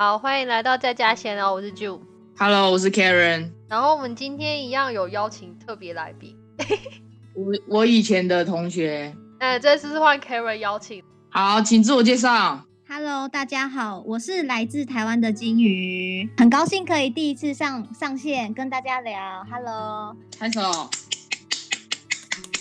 好，欢迎来到在家闲聊，我是 Ju。Hello，我是 Karen，然后我们今天一样有邀请特别来宾，我我以前的同学。哎，这次是换 Karen 邀请。好，请自我介绍。Hello，大家好，我是来自台湾的金鱼，很高兴可以第一次上上线跟大家聊。Hello，拍手。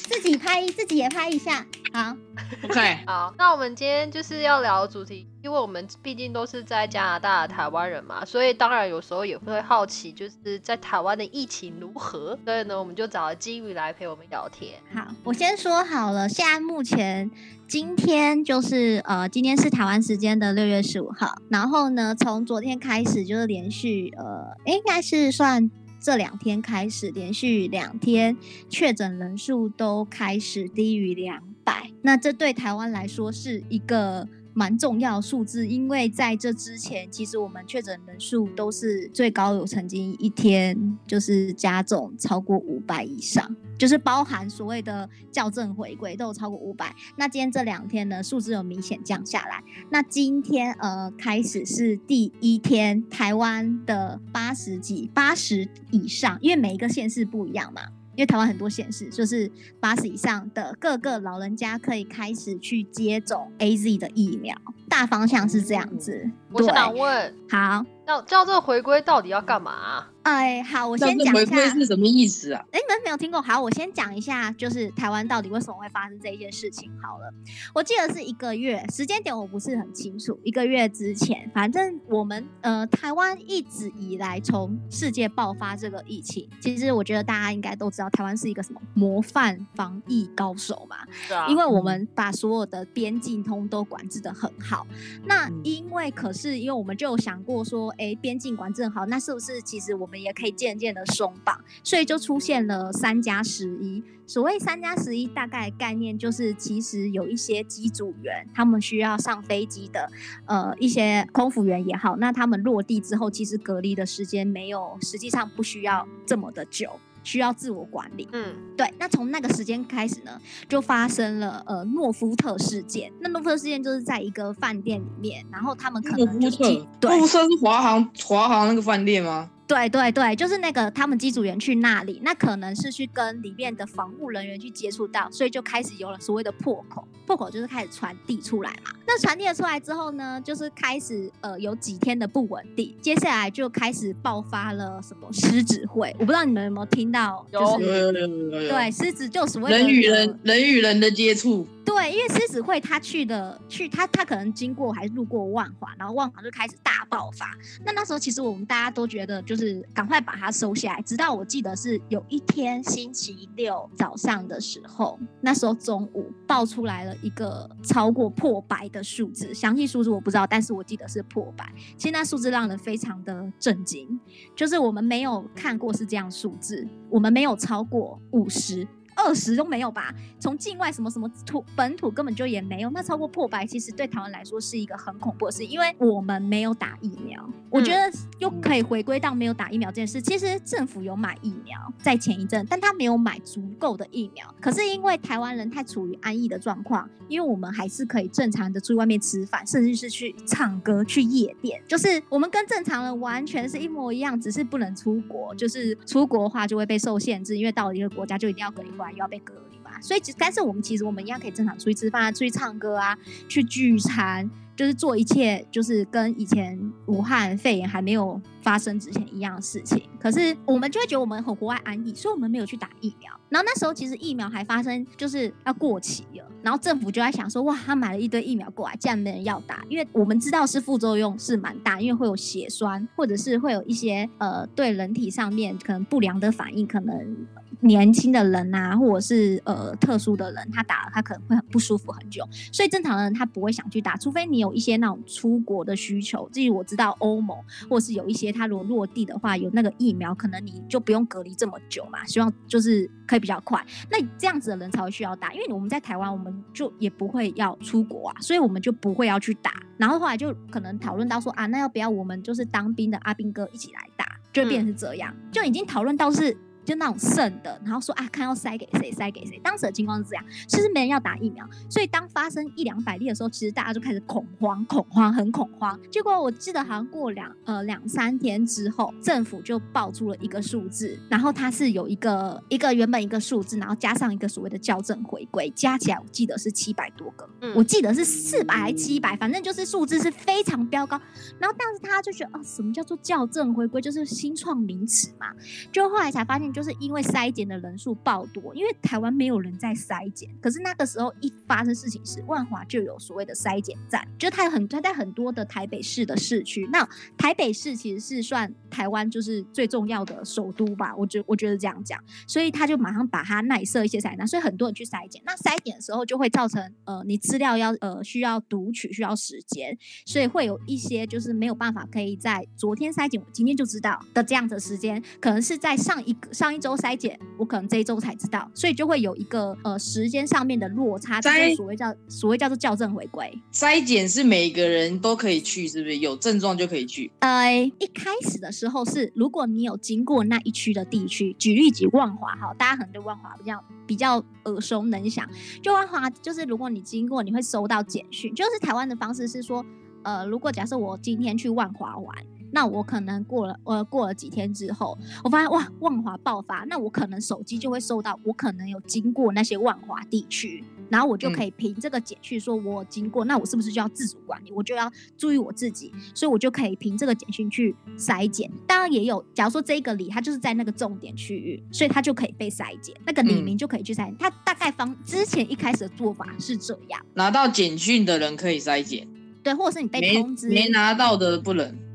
自己拍，自己也拍一下。好，OK，好，那我们今天就是要聊主题，因为我们毕竟都是在加拿大的台湾人嘛，所以当然有时候也会好奇，就是在台湾的疫情如何。所以呢，我们就找了金鱼来陪我们聊天。好，我先说好了，现在目前今天就是呃，今天是台湾时间的六月十五号，然后呢，从昨天开始就是连续呃，应该是算。这两天开始，连续两天确诊人数都开始低于两百，那这对台湾来说是一个蛮重要数字，因为在这之前，其实我们确诊人数都是最高有曾经一天就是加重超过五百以上，就是包含所谓的校正回归都有超过五百。那今天这两天呢，数字有明显降下来。那今天呃开始是第一天，台湾的八十几、八十以上，因为每一个县市不一样嘛。因为台湾很多县市，就是八十以上的各个老人家可以开始去接种 A Z 的疫苗，大方向是这样子。我想问，好，叫叫这个回归到底要干嘛啊、哎，好，我先讲一下。回归是什么意思啊？哎，你们没有听过？好，我先讲一下，就是台湾到底为什么会发生这一件事情。好了，我记得是一个月，时间点我不是很清楚。一个月之前，反正我们呃台湾一直以来从世界爆发这个疫情，其实我觉得大家应该都知道，台湾是一个什么模范防疫高手嘛。是啊，因为我们把所有的边境通都管制的很好。那嗯因为可是因为我们就有想过说，哎，边境管制很好，那是不是其实我们也可以渐渐的松绑？所以就出现了三加十一。所谓三加十一，大概概念就是，其实有一些机组员，他们需要上飞机的，呃，一些空服员也好，那他们落地之后，其实隔离的时间没有，实际上不需要这么的久，需要自我管理。嗯，对，那从那个时间开始呢，就发生了呃诺夫特事件。那诺夫特事件就是在一个饭店里面，然后他们可能就特机，对诺夫特是华航华航那个饭店吗？对对对，就是那个他们机组员去那里，那可能是去跟里面的防护人员去接触到，所以就开始有了所谓的破口。破口就是开始传递出来嘛。那传递了出来之后呢，就是开始呃有几天的不稳定，接下来就开始爆发了什么狮子会。我不知道你们有没有听到，就有是。对，狮子就所谓的人与呃人人与人的接触，对，因为狮子会他去的去他他可能经过还是路过万华，然后万华就开始大爆发。那那时候其实我们大家都觉得就是赶快把它收下来，直到我记得是有一天星期六早上的时候，那时候中午爆出来了一个超过破百的数字，详细数字我不知道，但是我记得是破百。其实那数字让人非常的震惊，就是我们没有看过是这样数字，我们没有超过五十。二十都没有吧？从境外什么什么土本土根本就也没有，那超过破百，其实对台湾来说是一个很恐怖的事，因为我们没有打疫苗。我觉得又可以回归到没有打疫苗这件事。其实政府有买疫苗，在前一阵，但他没有买足够的疫苗。可是因为台湾人太处于安逸的状况，因为我们还是可以正常的出去外面吃饭，甚至是去唱歌、去夜店，就是我们跟正常人完全是一模一样，只是不能出国。就是出国的话就会被受限制，因为到了一个国家就一定要隔离，回又要被隔离嘛。所以其实，但是我们其实我们一样可以正常出去吃饭啊，出去唱歌啊，去聚餐。就是做一切，就是跟以前武汉肺炎还没有发生之前一样的事情。可是我们就会觉得我们很国外安逸，所以我们没有去打疫苗。然后那时候其实疫苗还发生就是要过期了，然后政府就在想说，哇，他买了一堆疫苗过来，竟然没人要打，因为我们知道是副作用是蛮大，因为会有血栓，或者是会有一些呃对人体上面可能不良的反应，可能。年轻的人啊，或者是呃特殊的人，他打了他可能会很不舒服很久，所以正常的人他不会想去打，除非你有一些那种出国的需求。至于我知道欧盟或是有一些他如果落地的话，有那个疫苗，可能你就不用隔离这么久嘛，希望就是可以比较快。那这样子的人才会需要打，因为我们在台湾我们就也不会要出国啊，所以我们就不会要去打。然后后来就可能讨论到说啊，那要不要我们就是当兵的阿兵哥一起来打，就变成是这样，就已经讨论到是。就那种剩的，然后说啊，看要塞给谁，塞给谁。当时的情况是这样，其实没人要打疫苗，所以当发生一两百例的时候，其实大家就开始恐慌，恐慌，很恐慌。结果我记得好像过两呃两三天之后，政府就爆出了一个数字，然后它是有一个一个原本一个数字，然后加上一个所谓的校正回归，加起来我记得是七百多个，我记得是四百还七百，反正就是数字是非常飙高。然后但是他就觉得啊，什么叫做校正回归，就是新创名词嘛。就后来才发现，就是因为筛检的人数爆多，因为台湾没有人在筛检，可是那个时候一发生事情时，万华就有所谓的筛检站，就它很它在很多的台北市的市区。那台北市其实是算台湾就是最重要的首都吧，我觉我觉得这样讲，所以他就马上把它内设一些筛站，所以很多人去筛检。那筛检的时候就会造成呃你资料要呃需要读取需要时间，所以会有一些就是没有办法可以在昨天筛检，我今天就知道的这样的时间，可能是在上一个上一周筛检，我可能这一周才知道，所以就会有一个呃时间上面的落差，这就是筛所谓叫所谓叫做校正回归。筛检是每个人都可以去，是不是？有症状就可以去。呃，一开始的时候是，如果你有经过那一区的地区，举例举万华哈，大家可能对万华比较比较耳熟能详。就万华，就是如果你经过，你会收到简讯。就是台湾的方式是说，呃，如果假设我今天去万华玩，那我可能过了呃过了几天之后，我发现哇万华爆发，那我可能手机就会收到，我可能有经过那些万华地区，然后我就可以凭这个简讯说我经过，那我是不是就要自主管理？我就要注意我自己，所以我就可以凭这个简讯去筛检。当然也有，假如说这一个里它就是在那个重点区域，所以它就可以被筛检，那个李嗯明就可以去筛检。它大概方之前一开始的做法是这样，拿到简讯的人可以筛检，对，或者是你被通知没拿到的不能。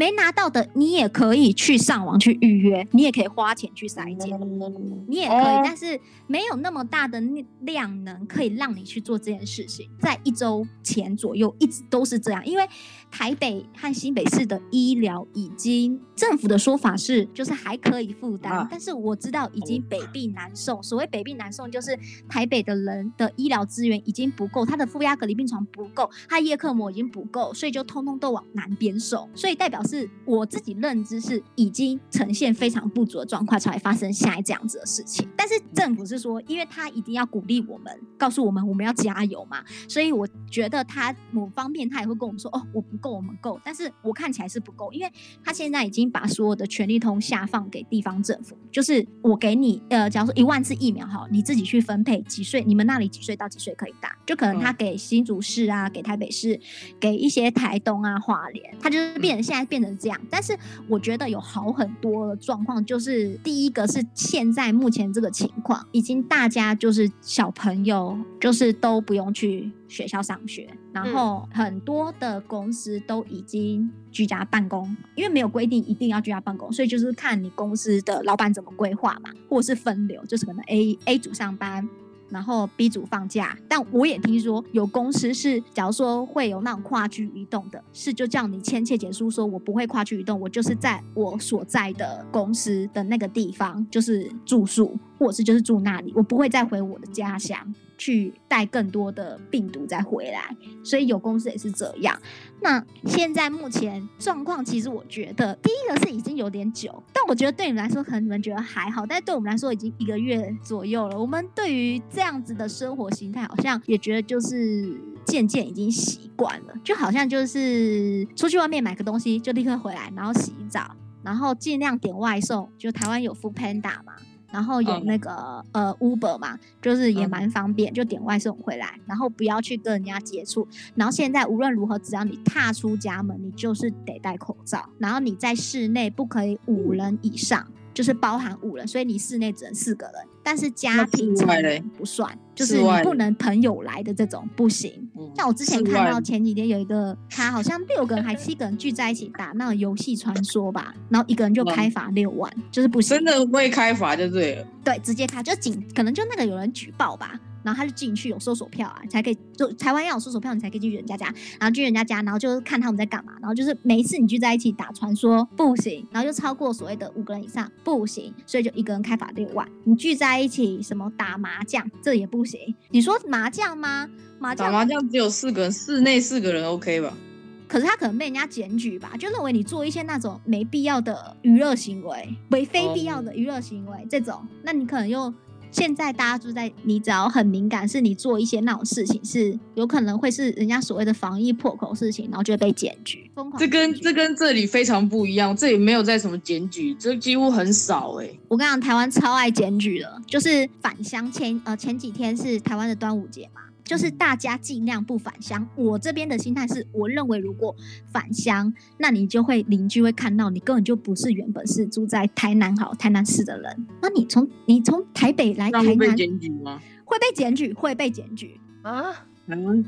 没拿到的，你也可以去上网去预约，你也可以花钱去筛检。你也可以，哦但是没有那么大的量能可以让你去做这件事情。在一周前左右，一直都是这样，因为台北和新北市的医疗已经政府的说法是，就是还可以负担，啊但是我知道已经北病南送。所谓北病南送，就是台北的人的医疗资源已经不够，他的负压隔离病床不够，他夜克膜已经不够，所以就通通都往南边送。所以代表是我自己认知是已经呈现非常不足的状况，才会发生现在这样子的事情。但是政府是说，因为他一定要鼓励我们，告诉我们我们要加油嘛，所以我觉得他某方面他也会跟我们说，哦，我不够，我们够。但是我看起来是不够，因为他现在已经把所有的权力通下放给地方政府，就是我给你，呃，假如说一万次疫苗哈，你自己去分配几岁，你们那里几岁到几岁可以打，就可能他给新竹市啊，给台北市，给一些台东啊、花莲，他就是变成现在变成这样。但是我觉得有好很多的状况，就是第一个是现在目前这个情况，已经大家就是小朋友就是都不用去学校上学，然后很多的公司都已经居家办公，因为没有规定一定要居家办公，所以就是看你公司的老板怎么规划嘛，或者是分流，就是可能 A A 组上班。然后 B 组放假，但我也听说有公司是，假如说会有那种跨区移动的，是就叫你签切结书，说我不会跨区移动，我就是在我所在的公司的那个地方就是住宿，或者是就是住那里，我不会再回我的家乡去带更多的病毒再回来，所以有公司也是这样。那现在目前状况，其实我觉得第一个是已经有点久，但我觉得对你们来说，可能你们觉得还好，但是对我们来说已经一个月左右了。我们对于这样子的生活形态，好像也觉得就是渐渐已经习惯了，就好像就是出去外面买个东西就立刻回来，然后洗澡，然后尽量点外送，就台湾有 Food Panda 嘛。然后有嗯那个、呃 Uber 嘛，就是也嗯蛮方便，就点外送回来，然后不要去跟人家接触。然后现在无论如何，只要你踏出家门，你就是得戴口罩。然后你在室内不可以五人以上，就是包含五人，所以你室内只能四个人。但是家庭不算，就是你不能朋友来的这种不行。嗯像我之前看到前几天有一个，他好像六个人还七个人聚在一起打那种游戏传说吧，然后一个人就开罚六万，就是不行。真的会开罚就对了。对，直接开就警，可能就那个有人举报吧，然后他就进去有搜索票啊，才可以。就台湾要有搜索票，你才可以进去人家家，然后去人家家，然后就是看他们在干嘛，然后就是每一次你聚在一起打传说不行，然后就超过所谓的五个人以上不行，所以就一个人开法六万。你聚在一起什么打麻将，这也不行。你说麻将吗？麻将打麻将只有四个人，室内四个人 OK 吧？可是他可能被人家检举吧，就认为你做一些那种没必要的娱乐行为，为非必要的娱乐行为这种，那你可能又。现在大家就在，你只要很敏感，是你做一些那种事情，是有可能会是人家所谓的防疫破口事情，然后就会被检举。疯狂这跟这跟这里非常不一样，这里没有在什么检举，这几乎很少哎、我跟你讲，台湾超爱检举的，就是返乡前呃前几天是台湾的端午节嘛，就是大家尽量不返乡。我这边的心态是，我认为如果返乡，那你就会邻居会看到你根本就不是原本是住在台南好台南市的人，那你从你从台北来台南那会被检举吗？会被检举，会被检举。啊，然后你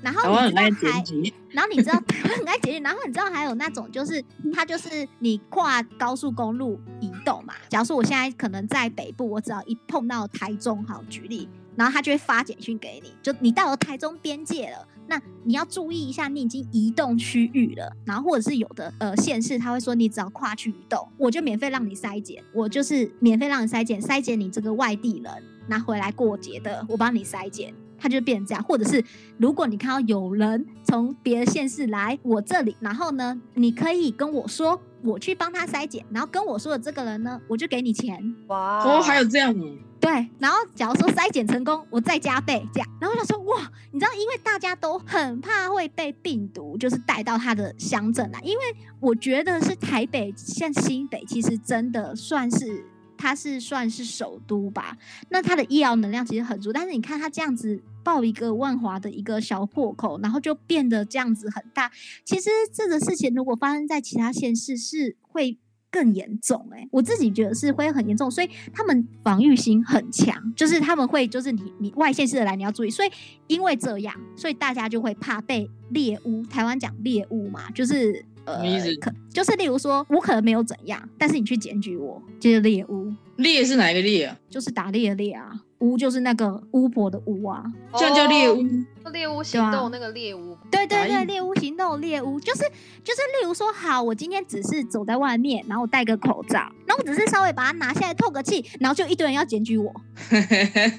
很爱知道还然后你知道台湾很爱检举，然后你知道还有那种就是它就是你跨高速公路移动嘛。假如说我现在可能在北部，我只要一碰到台中，好举例，然后他就会发简讯给你，就你到了台中边界了，那你要注意一下，你已经移动区域了。然后或者是有的呃县市他会说你只要跨区移动，我就免费让你筛检，我就是免费让你筛检，筛检你这个外地人拿回来过节的，我帮你筛检。它就变成这样，或者是如果你看到有人从别的县市来我这里，然后呢，你可以跟我说，我去帮他筛检，然后跟我说的这个人呢，我就给你钱。哇，哦，还有这样哦，对，然后假如说筛检成功，我再加倍这样。然后我想说，哇，你知道，因为大家都很怕会被病毒就是带到他的乡镇来，因为我觉得是台北像新北，其实真的算是。它是算是首都吧，那它的医疗能量其实很足，但是你看它这样子爆一个万华的一个小破口，然后就变得这样子很大。其实这个事情如果发生在其他县市，是会更严重哎、我自己觉得是会很严重，所以他们防御心很强，就是他们会就是你你外县市的来你要注意，所以因为这样，所以大家就会怕被猎物。台湾讲猎物嘛，就是呃可就是例如说我可能没有怎样，但是你去检举我，就是猎物，猎是哪一个猎啊？就是打猎的猎啊，巫就是那个巫婆的巫啊，这样叫猎哦巫，猎巫行动那个猎巫，对对对，猎巫行动，猎巫就是就是，例如说，好，我今天只是走在外面，然后我戴个口罩，然后我只是稍微把它拿下来透个气，然后就一堆人要检举我，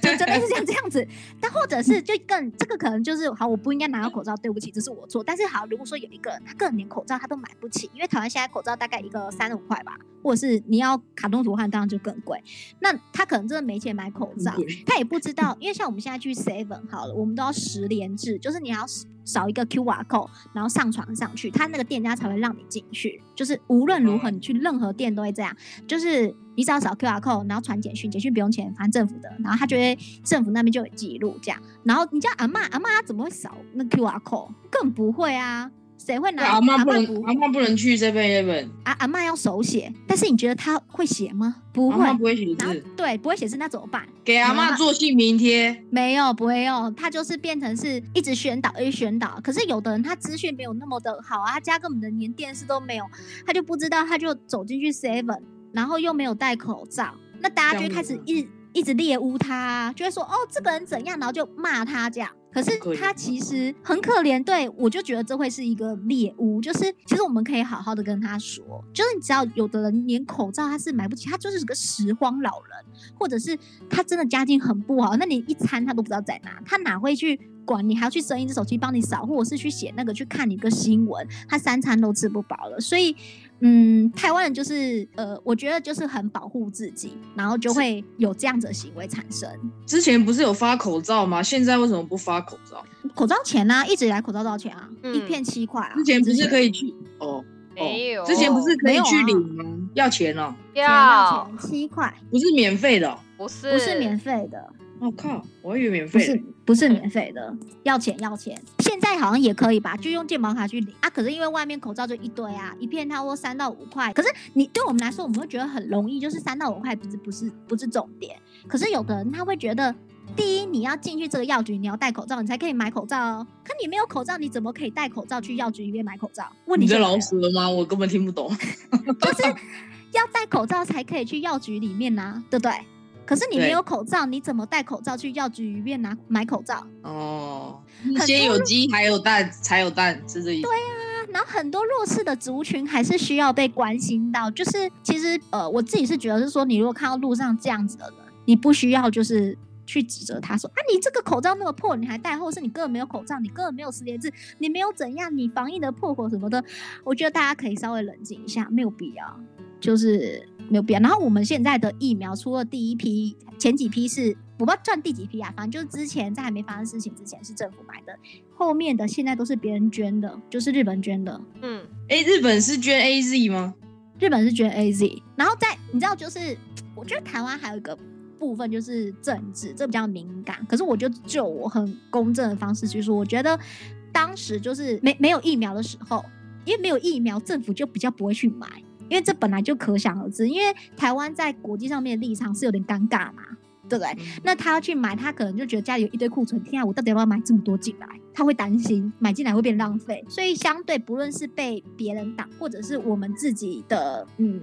就真的是像这样子。但或者是就更这个可能就是好，我不应该拿到口罩，对不起，这是我错。但是好，如果说有一个人他个人连口罩他都买不起，因为台湾现在口罩大概一个三十五块吧，或者是你要卡通图案，当然就更贵。那他可能真的没钱买口罩，他也不知道，因为像我们现在去 Seven 好了，我们都要十连制，就是你要扫一个 QR code，然后上传上去，他那个店家才会让你进去。就是无论如何，你去任何店都会这样，就是你只要扫 QR code，然后传简讯，简讯不用钱，反正政府的，然后他就会政府那边就有记录这样。然后你叫阿嬷，阿嬷她怎么会扫那 QR code？更不会啊，谁会拿？阿妈不不能，阿妈不能去 Seven Eleven，阿阿嬷要手写，但是你觉得她会写吗？不会。不会写字，对，不会写字，那怎么办？给阿妈做姓名贴，没有，不会用，他就是变成是一直宣导，一直宣导。可是有的人他资讯没有那么的好啊，他家根本连电视都没有，他就不知道，他就走进去 Seven，然后又没有戴口罩，那大家就开始一一直猎污他啊，就会说哦这个人怎样，然后就骂他这样。可是他其实很可怜，对我就觉得这会是一个猎物，就是其实我们可以好好的跟他说，就是你只要有的人连口罩他是买不起，他就是个拾荒老人，或者是他真的家境很不好，那你一餐他都不知道在哪，他哪会去管你，还要去生一只手机帮你扫，或者是去写那个去看你个新闻，他三餐都吃不饱了，所以。嗯，台湾人就是呃，我觉得就是很保护自己，然后就会有这样子的行为产生。之前不是有发口罩吗？现在为什么不发口罩？口罩钱呢、一直以来口罩多少钱啊？嗯一片七块啊。之前不是可以以去哦，没有，之前不是可以去领吗？要钱哦，要要钱七块，不是免费的哦。不是不是免费的，我靠，我以为免费不是费。不是免费的，要钱要钱。现在好像也可以吧，就用健保卡去领啊。可是因为外面口罩就一堆啊，一片它说三到五块。可是你对我们来说，我们会觉得很容易，就是三到五块不是不是不是重点。可是有的人他会觉得。第一，你要进去这个药局，你要戴口罩，你才可以买口罩哦。可你没有口罩，你怎么可以戴口罩去药局里面买口罩？问你在老死了吗？我根本听不懂。就是要戴口罩才可以去药局里面拿，对不对？可是你没有口罩，你怎么戴口罩去药局里面拿买口罩？哦，先有鸡还有蛋才有蛋，是这意思。对啊然后很多弱势的族群还是需要被关心到。就是其实呃，我自己是觉得是说，你如果看到路上这样子的人，你不需要就是去指责他说啊，你这个口罩那么破，你还戴，或者是你根本没有口罩，你根本没有识别字，你没有怎样，你防疫的破口什么的，我觉得大家可以稍微冷静一下，没有必要，就是没有必要。然后我们现在的疫苗，除了第一批、前几批是我不知道赚第几批啊，反正就是之前在还没发生事情之前是政府买的，后面的现在都是别人捐的，就是日本捐的。嗯，哎，日本是捐 A Z 吗？日本是捐 A Z，然后在你知道，就是我觉得台湾还有一个部分就是政治，这比较敏感。可是我就就我很公正的方式去说，我觉得当时就是没没有疫苗的时候，因为没有疫苗，政府就比较不会去买，因为这本来就可想而知。因为台湾在国际上面的立场是有点尴尬嘛，对不对？那他要去买，他可能就觉得家里有一堆库存，天啊，我到底要不要买这么多进来？他会担心买进来会变浪费，所以相对不论是被别人打，或者是我们自己的，嗯，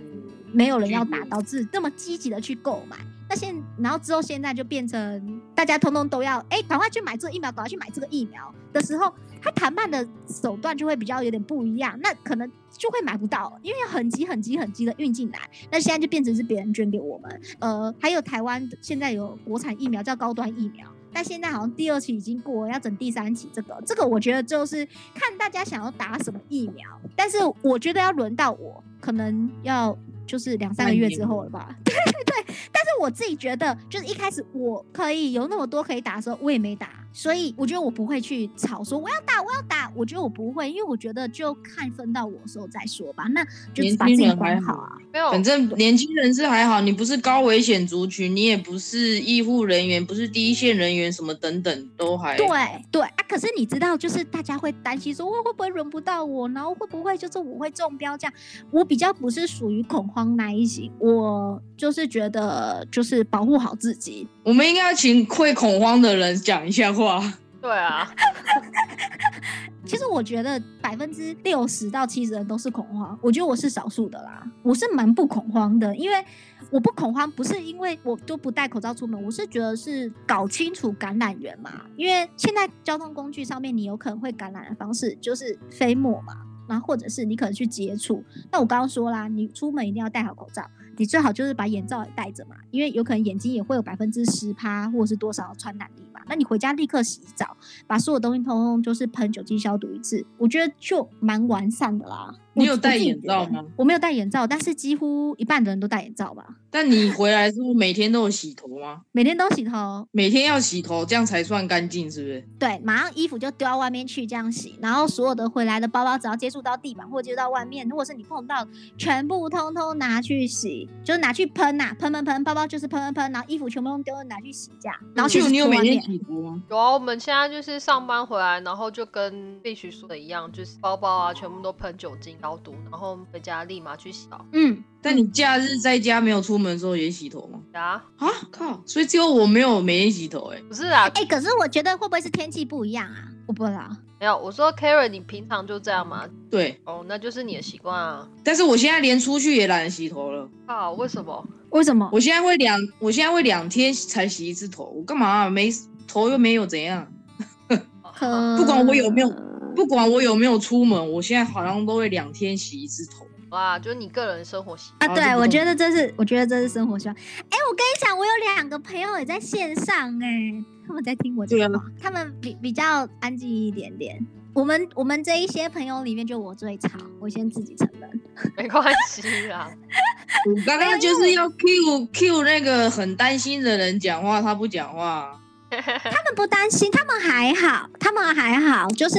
没有人要打，导致这么积极的去购买。那现然后之后现在就变成大家通通都要，哎，赶快去买这个疫苗，赶快去买这个疫苗的时候，他谈判的手段就会比较有点不一样，那可能就会买不到，因为很急很急很急的运进来。那现在就变成是别人捐给我们，呃，还有台湾现在有国产疫苗叫高端疫苗。但现在好像第二期已经过，要整第三期。这个，这个我觉得就是看大家想要打什么疫苗。但是我觉得要轮到我，可能要就是两三个月之后了吧。对 对。但是我自己觉得，就是一开始我可以有那么多可以打的时候，我也没打。所以我觉得我不会去吵说我要打我要打，我觉得我不会，因为我觉得就看分到我的时候再说吧。那就把自己管好啊。没有，反正年轻人是还好，你不是高危险族群，你也不是医护人员，不是第一线人员，什么等等都还对对啊。可是你知道，就是大家会担心说，我会不会轮不到我，然后会不会就是我会中标这样。我比较不是属于恐慌那一型，我就是觉得就是保护好自己。我们应该要请会恐慌的人讲一下话。对啊，其实我觉得百分之六十到七十人都是恐慌，我觉得我是少数的啦。我是蛮不恐慌的，因为我不恐慌不是因为我都不戴口罩出门，我是觉得是搞清楚感染源嘛。因为现在交通工具上面你有可能会感染的方式就是飞沫嘛，然后或者是你可能去接触。那我刚刚说啦，你出门一定要戴好口罩，你最好就是把眼罩也戴着嘛，因为有可能眼睛也会有百分之十趴或者是多少传染力嘛。那你回家立刻洗澡，把所有东西通通就是喷酒精消毒一次，我觉得就蛮完善的啦。你有戴眼罩吗？我没有戴眼罩，但是几乎一半的人都戴眼罩吧。但你回来是不是每天都有洗头吗？每天都洗头，每天要洗头，这样才算干净，是不是？对，马上衣服就丢到外面去这样洗，然后所有的回来的包包只要接触到地板或接触到外面，如果是你碰到，全部通通拿去洗，就是拿去喷呐，喷喷喷，包包就是喷喷喷，然后衣服全部都丢拿去洗这样。然后就你有每天天洗头吗？有啊，我们现在就是上班回来，然后就跟必须说的一样，就是包包啊全部都喷酒精消毒，然后回家立马去洗澡。嗯，但你假日在家没有出门的时候也洗头吗？啊，啊靠！所以只有我没有每天洗头、哎，不是啊，哎、可是我觉得会不会是天气不一样啊？我不知道。没有，我说 Karen，你平常就这样吗？对。哦，那就是你的习惯啊。但是我现在连出去也懒得洗头了。啊，为什么？为什么？我现在会两，我现在会两天才洗一次头。我干嘛、啊？没头又没有怎样？不管我有没有不管我有没有出门，我现在好像都会两天洗一次头。哇，就是你个人生活习啊，惯。对，我觉得这是，我觉得这是生活习惯。哎，我跟你讲，我有两个朋友也在线上、哎，他们在听我对啊讲话，他们比比较安静一点点。我们我们这一些朋友里面，就我最吵，我先自己承认。没关系啦。我刚刚就是要 Q Q 那个很担心的人讲话，他不讲话。他们不担心，他们还好，他们还好。就是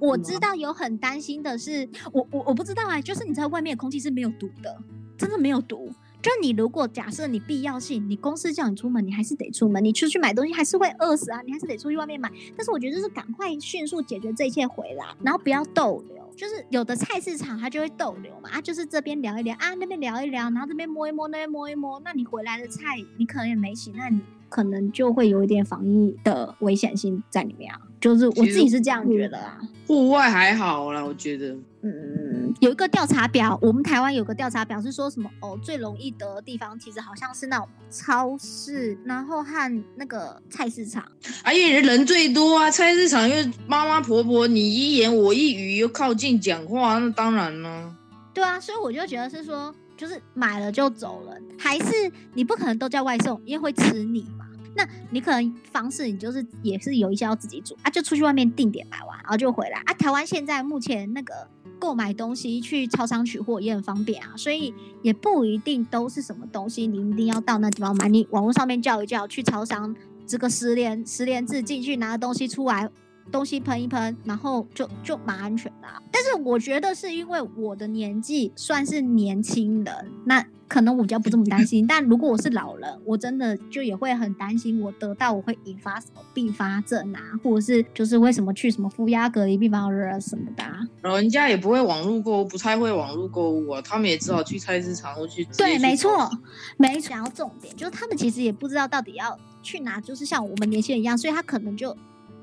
我知道有很担心的是，我我我不知道啊，就是你知道外面的空气是没有毒的，真的没有毒。就你如果假设你必要性，你公司叫你出门，你还是得出门，你出去买东西还是会饿死啊，你还是得出去外面买。但是我觉得就是赶快迅速解决这一切回来，然后不要逗留。就是有的菜市场它就会逗留嘛，啊，就是这边聊一聊啊，那边聊一聊，然后这边摸一摸，那边摸一摸，那你回来的菜你可能也没洗，那你可能就会有一点防疫的危险性在里面啊。就是我自己是这样觉得啊。户外还好啦，我觉得。嗯，有一个调查表，我们台湾有个调查表是说什么哦，最容易得的地方其实好像是那种超市，然后和那个菜市场。啊，因为人最多啊，菜市场又妈妈婆婆，你一言我一语，又靠近讲话，那当然呢。对啊，所以我就觉得是说，就是买了就走了，还是你不可能都叫外送，因为会吃你嘛。那你可能方式你就是也是有一些要自己煮啊，就出去外面定点买完，然后就回来啊。台湾现在目前那个购买东西去超商取货也很方便啊，所以也不一定都是什么东西你一定要到那地方买，你网络上面叫一叫，去超商这个十连十连字进去拿东西出来。东西喷一喷，然后就就蛮安全的。但是我觉得是因为我的年纪算是年轻人，那可能我比较不这么担心。但如果我是老人，我真的就也会很担心，我得到我会引发什么并发症啊，或者是就是为什么去什么负压隔离病房什么的。老人家也不会网络购物，不太会网络购物啊，他们也只好去菜市场或去。对，没错，没错。然后重点就是他们其实也不知道到底要去哪，就是像我们年轻人一样，所以他可能就。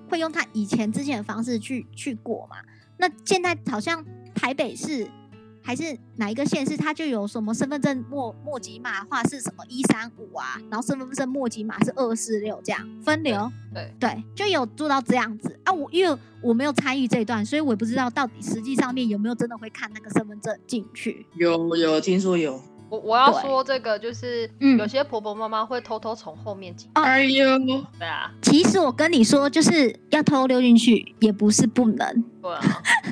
会用他以前之前的方式去去过嘛？那现在好像台北市还是哪一个县市，它就有什么身份证末末级码话是什么一三五啊，然后身份证末级码是二四六这样分流。对对，就有做到这样子啊。我因为我没有参与这一段，所以我也不知道到底实际上面有没有真的会看那个身份证进去。有有听说有。我我要说这个就是，有些婆婆妈妈会偷偷从后面进。哎呦，对啊。其实我跟你说，就是要偷溜进去，也不是不能。对啊。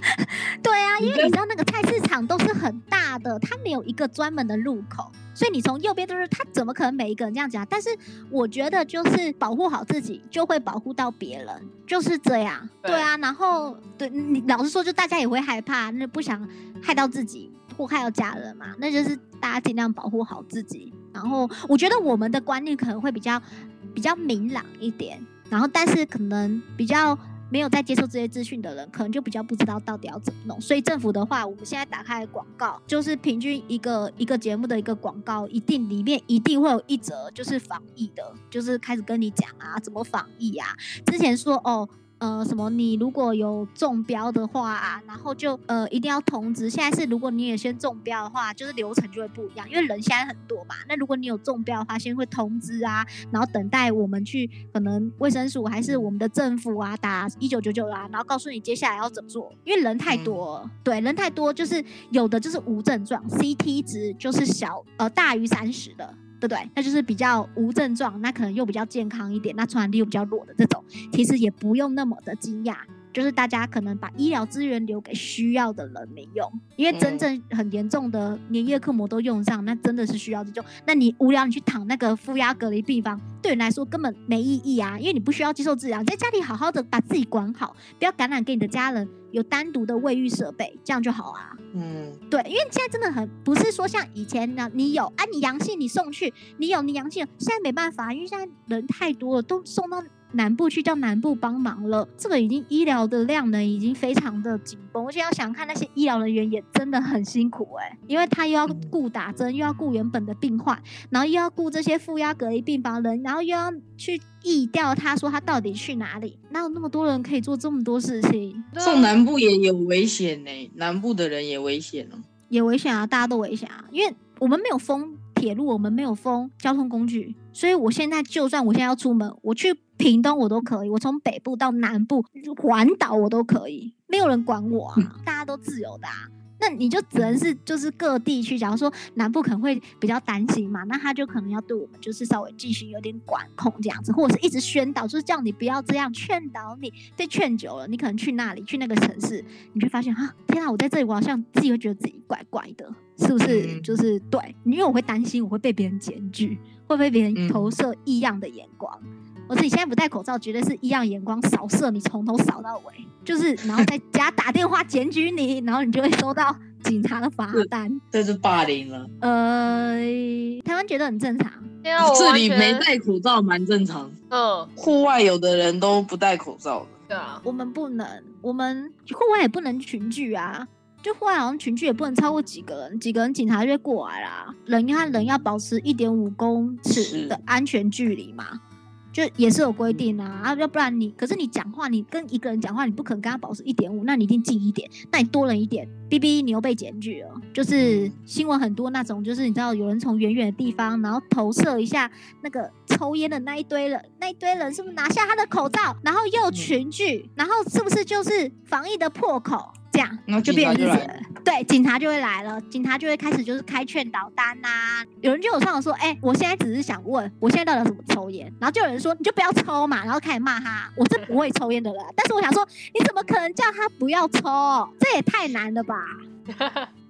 对啊，因为你知道那个菜市场都是很大的，它没有一个专门的入口，所以你从右边都是，它怎么可能每一个人这样讲？但是我觉得就是保护好自己，就会保护到别人，就是这样。对啊，然后对你老实说，就大家也会害怕，那不想害到自己。祸害到家人嘛，那就是大家尽量保护好自己。然后我觉得我们的观念可能会比较比较明朗一点，然后但是可能比较没有在接受这些资讯的人，可能就比较不知道到底要怎么弄。所以政府的话，我们现在打开广告，就是平均一个一个节目的一个广告，一定里面一定会有一则就是防疫的，就是开始跟你讲啊，怎么防疫啊。之前说哦。呃，什么？你如果有中标的话啊，然后就呃一定要通知。现在是如果你也先中标的话，就是流程就会不一样，因为人现在很多嘛。那如果你有中标的话，先会通知啊，然后等待我们去可能卫生署还是我们的政府啊打一九九九啦，然后告诉你接下来要怎么做。因为人太多，对，人太多就是有的就是无症状，CT 值就是小呃大于三十的。对不对？那就是比较无症状，那可能又比较健康一点，那传染力又比较弱的这种，其实也不用那么的惊讶。就是大家可能把医疗资源留给需要的人民用，因为真正很严重的连夜克膜都用上，那真的是需要这种。那你无聊，你去躺那个负压隔离病房，对你来说根本没意义啊，因为你不需要接受治疗，在家里好好的把自己管好，不要感染给你的家人，有单独的卫浴设备，这样就好啊。嗯，对，因为现在真的很不是说像以前呢你有啊，你阳性你送去，你有你阳性，现在没办法，因为现在人太多了，都送到。南部去叫南部帮忙了，这个已经医疗的量呢，已经非常的紧绷，而且要想看那些医疗人员也真的很辛苦哎，因为他又要顾打针，又要顾原本的病患，然后又要顾这些负压隔离病房人，然后又要去疫调，他说他到底去哪里？哪有那么多人可以做这么多事情？送南部也有危险呢，南部的人也危险哦，也危险啊，大家都危险啊，因为我们没有封铁路，我们没有封交通工具，所以我现在就算我现在要出门，我去。屏东我都可以，我从北部到南部环岛我都可以，没有人管我啊，大家都自由的啊。那你就只能是就是各地区，假如说南部可能会比较担心嘛，那他就可能要对我们就是稍微进行有点管控这样子，或者是一直宣导，就是叫你不要这样，劝导你。被劝久了，你可能去那里去那个城市，你就发现啊，天啊，我在这里我好像自己会觉得自己怪怪的，是不是？就是对，因为我会担心我会被别人检举，会被别人投射异样的眼光。我自己现在不戴口罩，绝对是一样眼光扫射你，从头扫到尾，就是然后在家打电话检举你，然后你就会收到警察的罚单。这是霸凌了。呃，台湾觉得很正常。这里没戴口罩蛮正常。嗯，户外有的人都不戴口罩的。对啊，我们不能，我们户外也不能群聚啊。就户外好像群聚也不能超过几个人，几个人警察就会过来啦。人和人要保持一点五公尺的安全距离嘛。就也是有规定啊，啊，要不然你，可是你讲话，你跟一个人讲话，你不可能跟他保持一点五，那你一定近一点，那你多人一点，B B 你又被检举了，就是新闻很多那种，就是你知道有人从远远的地方，然后投射一下那个抽烟的那一堆人，那一堆人是不是拿下他的口罩，然后又群聚，然后是不是就是防疫的破口，这样然后就变成是。对，警察就会来了，警察就会开始就是开劝导单呐、有人就有上来说，哎、我现在只是想问，我现在到底要怎么抽烟？然后就有人说，你就不要抽嘛，然后开始骂他，我是不会抽烟的人啊，但是我想说，你怎么可能叫他不要抽？这也太难了吧？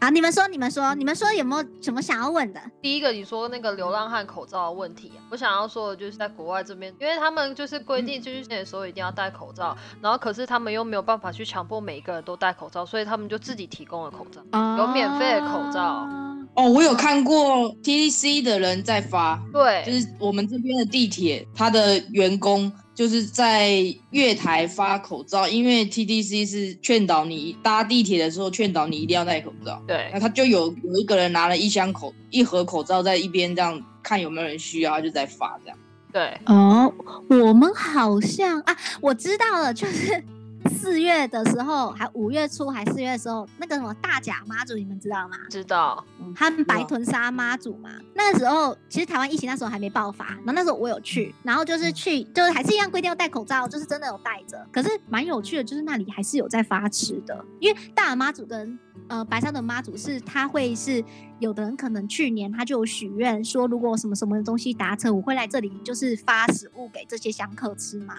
好，你们说，你们说，你们说有没有什么想要问的？第一个，你说那个流浪汉口罩的问题、啊，我想要说的就是在国外这边，因为他们就是规定进去的时候一定要戴口罩，然后可是他们又没有办法去强迫每一个人都戴口罩，所以他们就自己提供了口罩。有免费的口罩哦，我有看过 TDC 的人在发，对，就是我们这边的地铁，他的员工就是在月台发口罩，因为 TDC 是劝导你搭地铁的时候劝导你一定要戴口罩。对那他就有有一个人拿了一箱口一盒口罩在一边这样看有没有人需要，他就在发这样。对，哦，我们好像啊，我知道了，就是四月的时候，还五月初还四月的时候，那个什么大甲妈祖，你们知道吗？知道，他们白屯沙妈祖嘛，那个时候其实台湾疫情那时候还没爆发，然后那时候我有去，然后就是去，就是还是一样规定要戴口罩，就是真的有戴着。可是蛮有趣的，就是那里还是有在发吃的，因为大甲妈祖跟呃白沙的妈祖是他会是有的人可能去年他就有许愿说，如果什么什么东西达成，我会来这里就是发食物给这些香客吃嘛。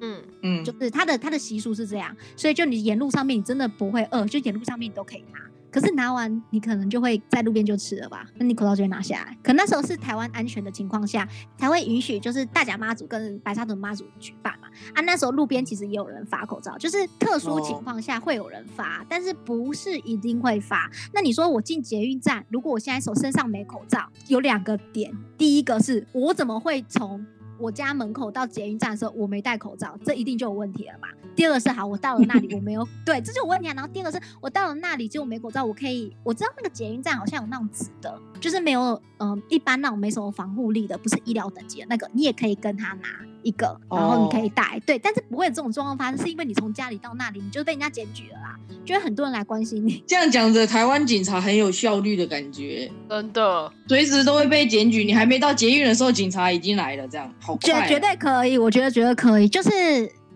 嗯，嗯，就是他的他的习俗是这样，所以就你沿路上面你真的不会饿，就沿路上面你都可以拿。可是拿完你可能就会在路边就吃了吧？那你口罩就会拿下来。可那时候是台湾安全的情况下，才会允许就是大甲妈祖跟白沙屯妈祖举办嘛。啊，那时候路边其实也有人发口罩，就是特殊情况下会有人发，但是不是一定会发。那你说我进捷运站，如果我现在手身上没口罩，有两个点，第一个是我怎么会从我家门口到捷运站的时候我没戴口罩，这一定就有问题了嘛。第二个是好，我到了那里我没有 对，这就有问题啊。然后第二个是我到了那里结果没口罩，我可以我知道那个捷运站好像有那种纸的，就是没有嗯、呃一般那种没什么防护力的，不是医疗等级的那个，你也可以跟他拿一个，然后你可以带。对，但是不会有这种状况发生，是因为你从家里到那里你就被人家检举了啦，就会很多人来关心你。这样讲着，台湾警察很有效率的感觉，真的，随时都会被检举。你还没到捷运的时候，警察已经来了，这样好快、哦。绝绝对可以，我觉得绝对可以。就是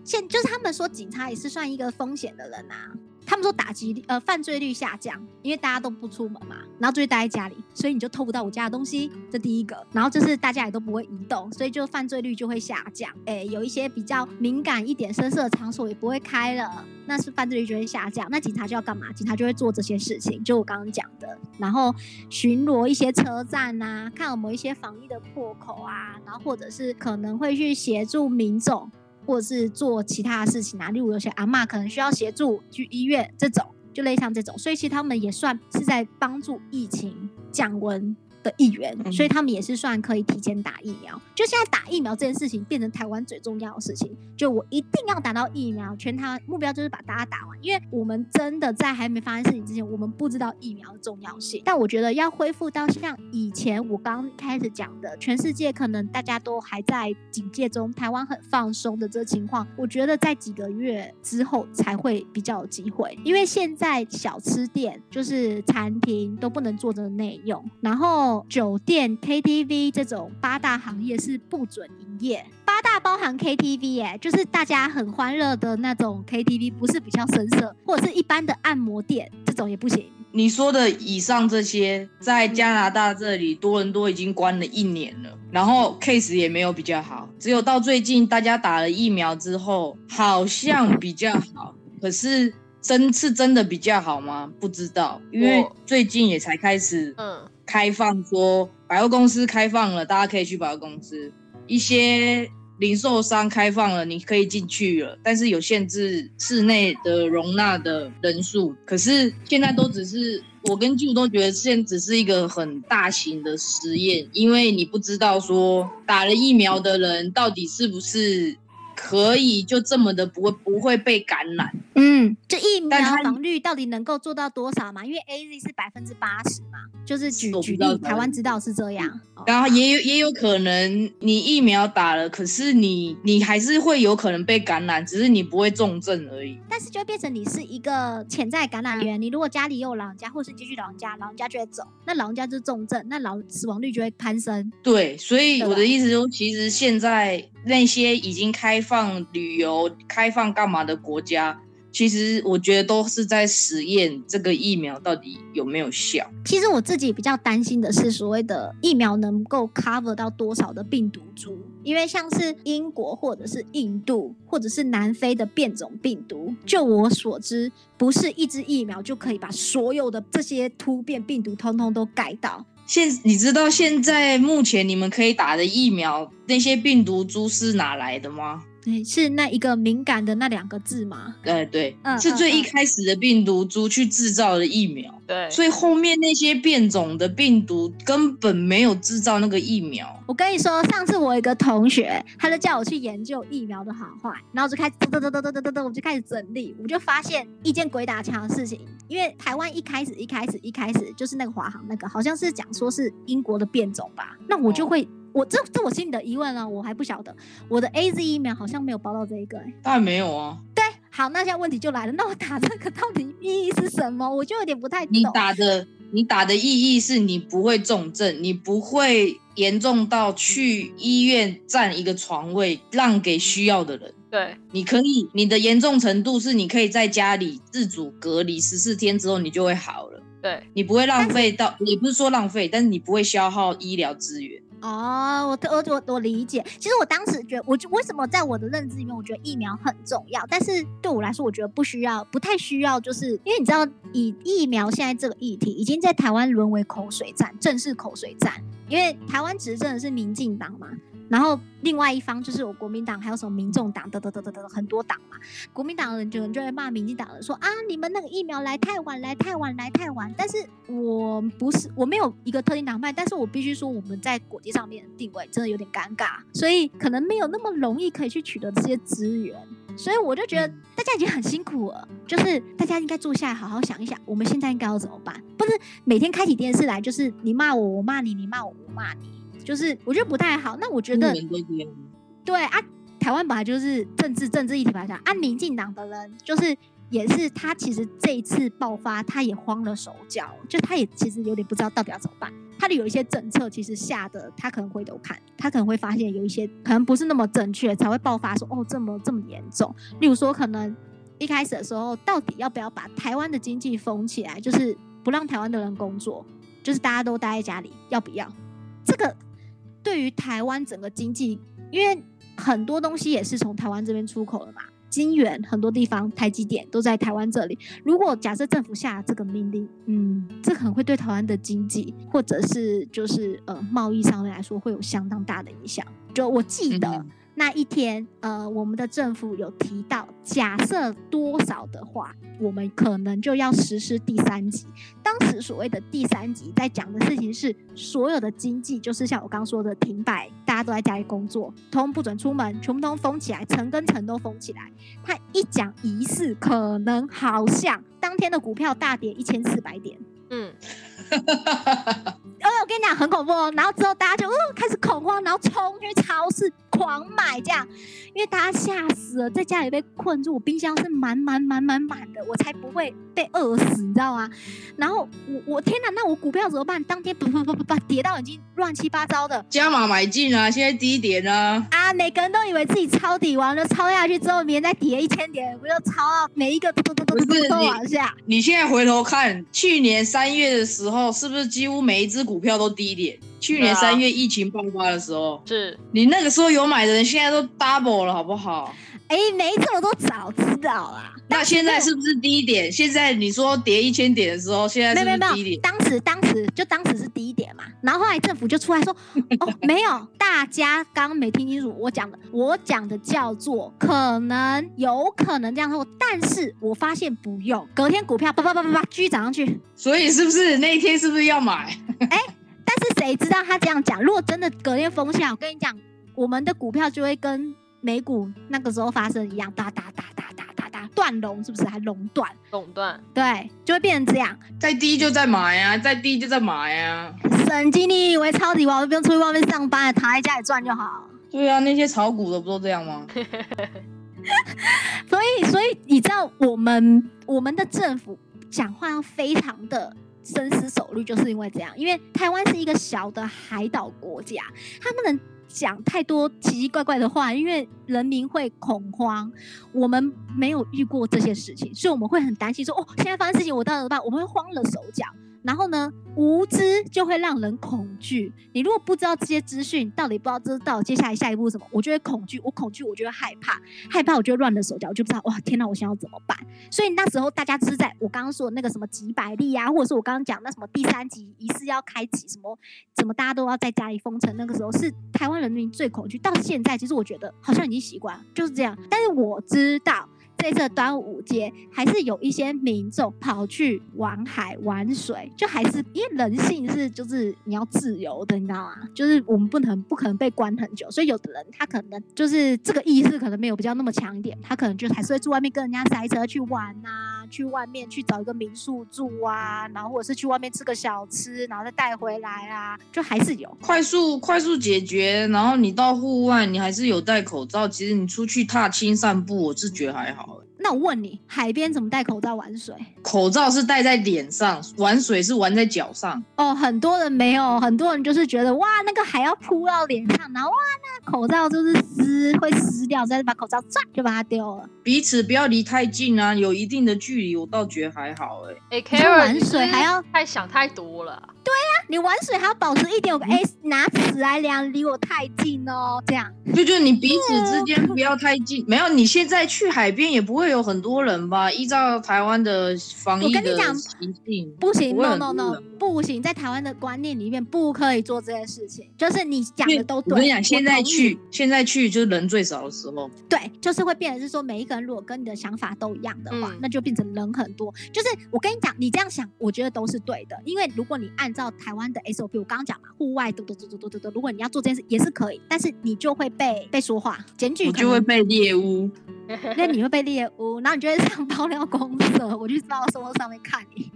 现就是他们说警察也是算一个风险的人啊。他们说打击率呃犯罪率下降，因为大家都不出门嘛，然后就会待在家里，所以你就偷不到我家的东西，这第一个。然后就是大家也都不会移动，所以就犯罪率就会下降。诶，有一些比较敏感一点、深色的场所也不会开了，那是犯罪率就会下降。那警察就要干嘛？警察就会做这些事情，就我刚刚讲的，然后巡逻一些车站啊，看有没有一些防疫的破口啊，然后或者是可能会去协助民众。或者是做其他的事情啊，例如有些阿嬷可能需要协助去医院这种，就类似像这种，所以其实他们也算是在帮助疫情降温。的一员，嗯所以他们也是算可以提前打疫苗。就现在打疫苗这件事情变成台湾最重要的事情，就我一定要打到疫苗，全台湾目标就是把大家打完，因为我们真的在还没发生事情之前，我们不知道疫苗的重要性。但我觉得要恢复到像以前我刚开始讲的，全世界可能大家都还在警戒中，台湾很放松的这个情况，我觉得在几个月之后才会比较有机会，因为现在小吃店就是餐厅都不能做这个内用，然后酒店、KTV 这种八大行业是不准营业。八大包含 KTV 哎、就是大家很欢乐的那种 KTV，不是比较深色，或者是一般的按摩店这种也不行。你说的以上这些，在加拿大这里，多伦多已经关了一年了，然后 case 也没有比较好，只有到最近大家打了疫苗之后，好像比较好，可是真是真的比较好吗？不知道，因为最近也才开始嗯，开放说百货公司开放了，大家可以去百货公司，一些零售商开放了，你可以进去了，但是有限制室内的容纳的人数。可是现在都只是我跟舅都觉得现在只是一个很大型的实验，因为你不知道说打了疫苗的人到底是不是可以就这么的不会不会被感染。嗯，这疫苗防率到底能够做到多少嘛？因为 A Z 是百分之八十嘛，就是举举例，台湾知道是这样。哦然后也有也有可能你疫苗打了，可是你你还是会有可能被感染，只是你不会重症而已。但是就会变成你是一个潜在感染源。你如果家里有老人家，或是你继续老人家，老人家就会走，那老人家就重症，那老死亡率就会攀升。对，所以我的意思说，其实现在那些已经开放旅游、开放干嘛的国家，其实我觉得都是在实验这个疫苗到底有没有效。其实我自己比较担心的是所谓的疫苗能够 cover 到多少的病毒株，因为像是英国或者是印度或者是南非的变种病毒，就我所知，不是一支疫苗就可以把所有的这些突变病毒通通都盖到。现你知道现在目前你们可以打的疫苗那些病毒株是哪来的吗？对是那一个敏感的那两个字吗？对对嗯是最一开始的病毒株去制造的疫苗对。所以后面那些变种的病毒根本没有制造那个疫苗。我跟你说上次我有一个同学他就叫我去研究疫苗的好坏然后就开始嘟嘟嘟嘟嘟嘟嘟我就开始整理我就发现一件鬼打墙的事情。因为台湾一开始一开始一开始就是那个华航那个好像是讲说是英国的变种吧那我就会我这这我心里的疑问啊，我还不晓得，我的 A Z 疫苗好像没有包到这一个、欸，当然没有啊，对，好，那现在问题就来了，那我打这个到底意义是什么？我就有点不太懂。你打的你打的意义是你不会重症，你不会严重到去医院占一个床位让给需要的人。对，你可以，你的严重程度是你可以在家里自主隔离十四天之后，你就会好了。对，你不会浪费到，也不是说浪费，但是你不会消耗医疗资源。哦，我我我我理解。其实我当时觉得，我就为什么在我的认知里面，我觉得疫苗很重要，但是对我来说，我觉得不需要，不太需要，就是因为你知道，以疫苗现在这个议题，已经在台湾沦为口水战，正式口水战。因为台湾执政的是民进党嘛，然后另外一方就是我国民党，还有什么民众党，等等等等等很多党嘛。国民党的人就就会骂民进党的说啊，你们那个疫苗来太晚，来太晚，来太晚。但是我不是，我没有一个特定党派，但是我必须说我们在国际上面的定位真的有点尴尬，所以可能没有那么容易可以去取得这些资源。所以我就觉得大家已经很辛苦了，就是大家应该坐下来好好想一想，我们现在应该要怎么办？不是每天开起电视来就是你骂我，我骂你，你骂我，我骂你，就是我觉得不太好。那我觉得。对啊，台湾本来就是政治政治议题来讲，按民进党的人就是也是他其实这一次爆发，他也慌了手脚，就他也其实有点不知道到底要怎么办。他的有一些政策其实吓得，他可能回头看，他可能会发现有一些可能不是那么正确，才会爆发说哦这么这么严重。例如说，可能一开始的时候，到底要不要把台湾的经济封起来，就是不让台湾的人工作，就是大家都待在家里，要不要？这个对于台湾整个经济，因为很多东西也是从台湾这边出口的嘛，金源很多地方，台积电都在台湾这里。如果假设政府下这个命令，嗯，这可能会对台湾的经济或者是就是呃贸易上面来说会有相当大的影响。就我记得。那一天，呃，我们的政府有提到，假设多少的话，我们可能就要实施第三级。当时所谓的第三级，在讲的事情是所有的经济，就是像我刚说的停摆，大家都在家里工作，通不准出门，全部都封起来，城跟城都封起来。他一讲疑似，可能好像当天的股票大跌一千四百点。嗯，哦，我跟你讲很恐怖哦。然后之后大家就哦开始恐慌，然后冲去超市狂买这样，因为大家吓死了，在家里被困住，我冰箱是满满满满满的，我才不会被饿死，你知道吗？然后我我天哪，那我股票怎么办？当天不不不不不跌到已经乱七八糟的。加码买进啊，现在低点啊，啊！每个人都以为自己抄底完了，抄下去之后，明天再跌一千点，不就抄到每一个都都都都都往下？你现在回头看，去年三月的时候，是不是几乎每一只股票都低点？去年三月疫情爆发的时候，是你那个时候有买的人，现在都 double 了，好不好？哎，每一次我都早知道啦。那现在是不是低点？现在你说跌一千点的时候，现在没有没有没有，是不是低点？当时当时就当时是低点嘛，然后后来政府就出来说，哦，没有，大家刚刚没听清楚我讲的，我讲的叫做可能有可能这样说，但是我发现不用，隔天股票叭叭叭叭叭继续涨上去，所以是不是那一天是不是要买？但是谁知道他这样讲，如果真的隔天封下，我跟你讲，我们的股票就会跟美股那个时候发生一样，哒哒哒哒哒哒哒断龙，是不是还垄断？垄断，对，就会变成这样。再低就再买啊，再低就再买啊。神经，你以为抄底完我不用出去外面上班，躺在家里赚就好？对啊，那些炒股的不都这样吗？所以，所以你知道，我们我们的政府讲话要非常的深思熟虑，就是因为这样。因为台湾是一个小的海岛国家，他不能讲太多奇奇怪怪的话，因为人民会恐慌。我们没有遇过这些事情，所以我们会很担心，说哦，现在发生事情，我到底怎么办？我们会慌了手脚。然后呢，无知就会让人恐惧。你如果不知道这些资讯，到底不知道知道接下来下一步什么，我就会恐惧。我恐惧，我就会害怕，害怕我就乱了手脚，我就不知道哇，天哪，我想要怎么办？所以那时候大家是在我刚刚说的那个什么几百例啊，或者是我刚刚讲那什么第三级疑似要开启什么，怎么大家都要在家里封城？那个时候是台湾人民最恐惧。到现在，其实我觉得好像已经习惯，就是这样。但是我知道。在这端午节还是有一些民众跑去玩海玩水，就还是因为人性是就是你要自由的，你知道吗？就是我们不能不可能被关很久，所以有的人他可能就是这个意识可能没有比较那么强一点，他可能就还是会住外面跟人家塞车去玩啊，去外面去找一个民宿住啊，然后或者是去外面吃个小吃，然后再带回来啊，就还是有快速快速解决。然后你到户外，你还是有戴口罩。其实你出去踏青散步，我是觉得还好。那我问你，海边怎么戴口罩玩水？口罩是戴在脸上，玩水是玩在脚上。哦，很多人没有，很多人就是觉得哇，那个海要扑到脸上，然后哇，那口罩就是湿，会湿掉，再把口罩抓就把它丢了。彼此不要离太近啊，有一定的距离，我倒觉得还好哎。哎，玩水还要太想太多了。对呀，你玩水还要保持一点有个 S，，拿尺来量，离我太近哦，这样。就就你彼此之间不要太近。没有，你现在去海边也不会有很多人吧？依照台湾的防疫的习性，不行，no no no，不行，在台湾的观念里面不可以做这件事情。就是你讲的都对。我跟你讲，现在去，现在去就是人最少的时候。对，就是会变成是说，每一个人如果跟你的想法都一样的话，那就变成人很多。就是我跟你讲，你这样想，我觉得都是对的。因为如果你按照台湾的 SOP，我刚刚讲嘛，户外嘟嘟嘟嘟嘟嘟嘟，如果你要做这件事也是可以，但是你就会被被说话检举，就会被猎污。那你会被猎污，然后你就会上爆料公社，我去报生活上面看你。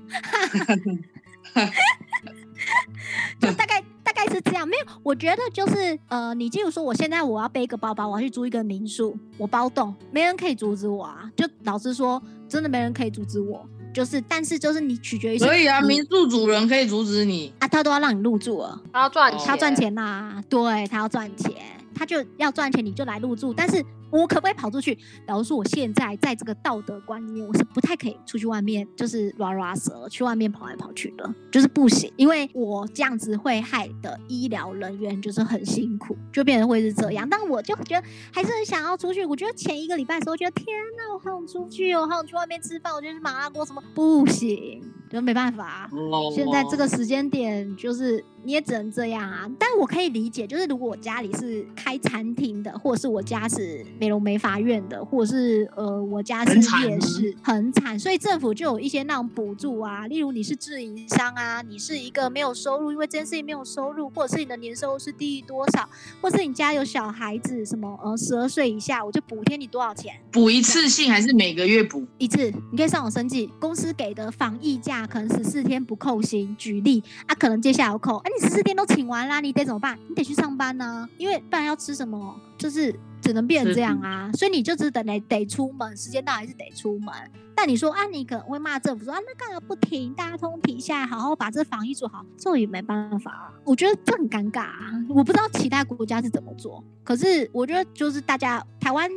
就大概大概是这样，没有，我觉得就是呃，你例如说，我现在我要背一个包包，我要去租一个民宿，我包栋，没人可以阻止我啊。就老实说，真的没人可以阻止我。就是，但是就是你取决于可以啊，民宿主人可以阻止你。啊，他都要让你入住了，他要赚，他赚钱呐，对他要赚钱，他就要赚钱，你就来入住，但是。我可不可以跑出去？假如说我现在在这个道德观里面，我是不太可以出去外面，就是拉拉蛇，去外面跑来跑去的，就是不行，因为我这样子会害的医疗人员就是很辛苦，就变成会是这样。但我就觉得还是很想要出去。我觉得前一个礼拜的时候，觉得天哪，我好想出去哦，好想去外面吃饭，我觉得麻辣锅什么不行，就没办法。现在这个时间点就是。你也只能这样啊，但我可以理解，就是如果我家里是开餐厅的，或者是我家是美容美发院的，或者是呃我家是夜市，很惨，所以政府就有一些那种补助啊，例如你是自营商啊，你是一个没有收入，因为这件事情没有收入，或者是你的年收入是低于多少，或是你家有小孩子什么呃十二岁以下，我就补贴你多少钱？补一次性还是每个月补一次？你可以上网申请，公司给的防疫假可能十四天不扣薪，举例啊，可能接下来要扣，哎。十四天都请完啦，你得怎么办？你得去上班呢，因为不然要吃什么，就是只能变成这样啊。所以你就只等得得出门，时间到还是得出门。但你说啊，你可能会骂政府说啊，那干嘛不停？大家通停下来，好好把这防疫做好，这也没办法。我觉得这很尴尬啊。我不知道其他国家是怎么做，可是我觉得就是大家台湾。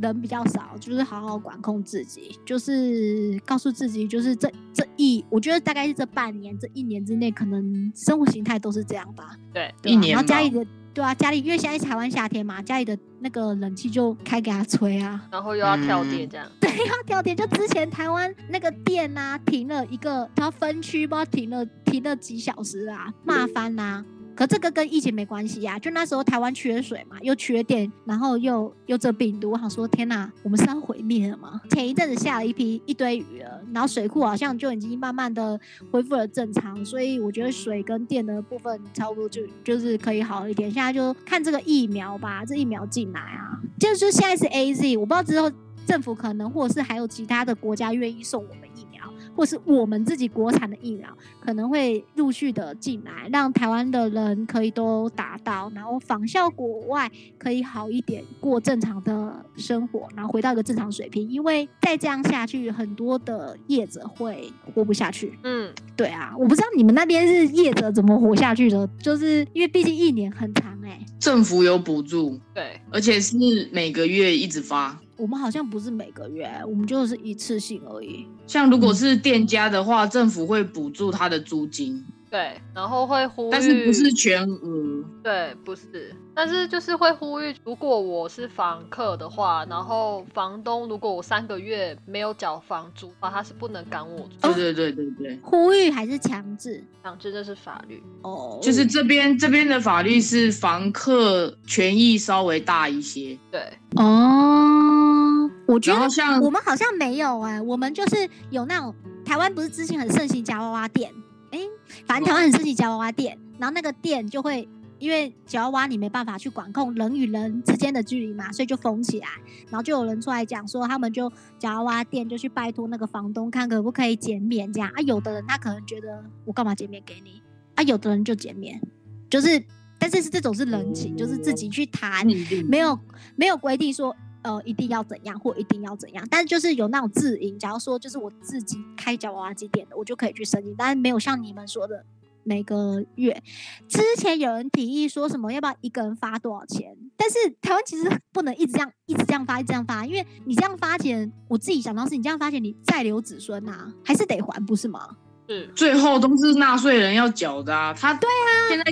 人比较少，就是好好管控自己，就是告诉自己，就是这这一，我觉得大概是这半年、这一年之内，可能生活形态都是这样吧。对，一年。然后家里的，对啊，家里因为现在台湾夏天嘛，家里的那个冷气就开给他吹啊。然后又要跳电这样。对，要跳电。就之前台湾那个电啊，停了一个，它分区不知道停了停了几小时啊，骂翻啦。可这个跟疫情没关系呀，就那时候台湾缺水嘛，又缺电，然后又又这病毒，我想说天哪，我们是要毁灭了吗？前一阵子下了一批一堆雨了，然后水库好像就已经慢慢的恢复了正常，所以我觉得水跟电的部分差不多就就是可以好一点。现在就看这个疫苗吧，这疫苗进来啊，就是现在是 A Z，我不知道之后政府可能或者是还有其他的国家愿意送我们疫苗。或是我们自己国产的疫苗可能会陆续的进来，让台湾的人可以都达到，然后仿效国外可以好一点，过正常的生活，然后回到一个正常水平。因为再这样下去，很多的业者会活不下去。嗯，对啊，我不知道你们那边是业者怎么活下去的，就是因为毕竟一年很长哎。政府有补助，对，而且是每个月一直发。我们好像不是每个月，我们就是一次性而已。像如果是店家的话，政府会补助他的租金，对，然后会呼吁，但是不是全额。对，不是，但是就是会呼吁，如果我是房客的话，然后房东如果我三个月没有缴房租的话，他是不能赶我租，对对对对对，呼吁还是强制？强制这是法律。哦，就是这边这边的法律是房客权益稍微大一些。对，哦，我觉得像我们好像没有哎、我们就是有那种台湾不是之前很盛行夹娃娃店，哎、反正台湾很盛行夹娃娃店，然后那个店就会因为夹娃娃你没办法去管控人与人之间的距离嘛，所以就封起来，然后就有人出来讲说他们就夹娃娃店就去拜托那个房东看可不可以减免这样。啊，有的人他可能觉得我干嘛减免给你？啊，有的人就减免，就是但是是这种是人情，就是自己去谈。嗯没有没有规定说呃一定要怎样或一定要怎样，但是就是有那种自营。假如说就是我自己开夹娃娃机店的，我就可以去申请，但是没有像你们说的每个月。之前有人提议说什么要不要一个人发多少钱，但是台湾其实不能一直这样一直这样发，一直这样发，因为你这样发钱，我自己想到是你这样发钱，你再留子孙呐、还是得还，不是吗？是，最后都是纳税人要缴的啊。他对啊，现在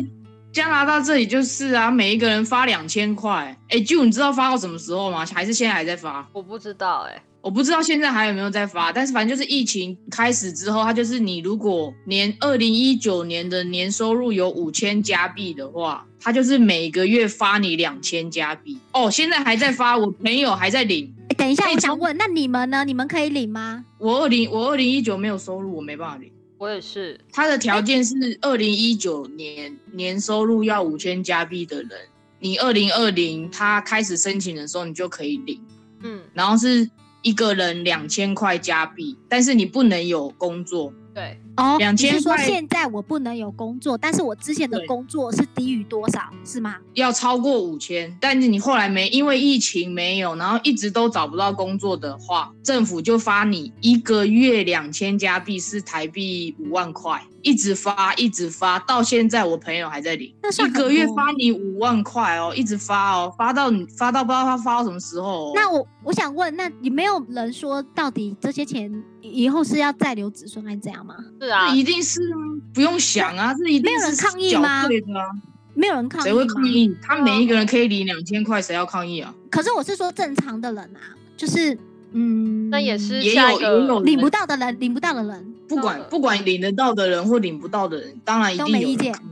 加拿大这里就是啊，每一个人发两千块。哎，就你知道发到什么时候吗？还是现在还在发？我不知道哎、我不知道现在还有没有在发，但是反正就是疫情开始之后，它就是你如果年二零一九年的年收入有五千加币的话，它就是每个月发你两千加币。哦，现在还在发，我朋友还在领。哎，等一下，我想问，那你们呢？你们可以领吗？我二零我二零一九没有收入，我没办法领。我也是，他的条件是二零一九年年收入要五千加币的人，你二零二零他开始申请的时候，你就可以领，嗯，然后是一个人两千块加币，但是你不能有工作，对，哦，你是2000块说现在我不能有工作，但是我之前的工作是低于多少，是吗？要超过五千，但是你后来没因为疫情没有，然后一直都找不到工作的话，政府就发你一个月两千加币，是台币五万块，一直发一直发，到现在我朋友还在领，那算一个月发你五万块哦，一直发哦，发到你发到不知道他发到什么时候、哦。那我我想问，那你没有人说到底这些钱以后是要再留子孙还是怎样吗？是啊这，一定是啊，不用想啊，这一定没有人是缴抗议吗税的啊，没有人抗议谁会抗议？他每一个人可以领两千块，谁要抗议啊？可是我是说正常的人啊，就是嗯，那也是也有也有领不到的人，领不到的人，不管不管领得到的人或领不到的人，当然一定有都没意见人抗议。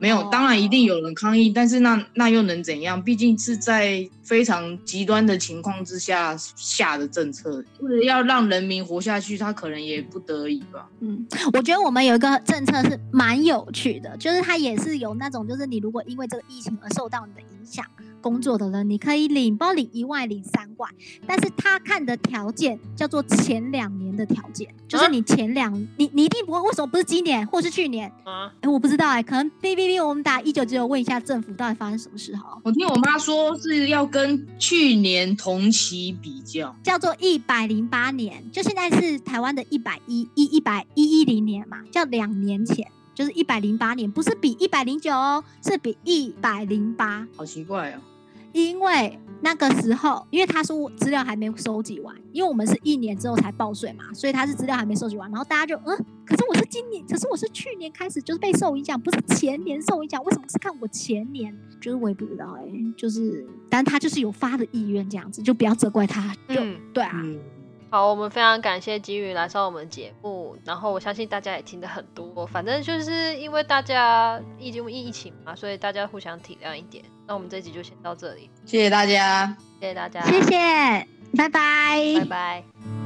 没有哦，当然一定有人抗议，但是那那又能怎样？毕竟是在非常极端的情况之下下的政策，为了要让人民活下去，他可能也不得已吧。嗯，我觉得我们有一个政策是蛮有趣的，就是它也是有那种，就是你如果因为这个疫情而受到你的影响，工作的人，你可以领，包领一万、领三万，但是他看的条件叫做前两年的条件，就是啊你前两，你你一定不会，为什么不是今年或是去年？啊，哎，我不知道哎、可能 B B B，，我们打一九九问一下政府到底发生什么事好，我听我妈说是要跟去年同期比较，叫做一百零八年，就现在是台湾的一百一一一百一一零年嘛，叫两年前。就是一百零八年，不是比一百零九哦，是比一百零八。好奇怪哦。因为那个时候，因为他说资料还没收集完，因为我们是一年之后才报税嘛，所以他是资料还没收集完，然后大家就嗯，可是我是今年，可是我是去年开始就是被受影响，不是前年受影响，为什么是看我前年？就是我也不知道哎、就是，但他就是有发的意愿这样子，就不要责怪他，就、嗯，对啊，嗯，好，我们非常感谢金鱼来上我们节目，然后我相信大家也听得很多。反正就是因为大家疫情疫情嘛，所以大家互相体谅一点。那我们这集就先到这里，谢谢大家。谢谢大家，谢谢，拜拜拜拜。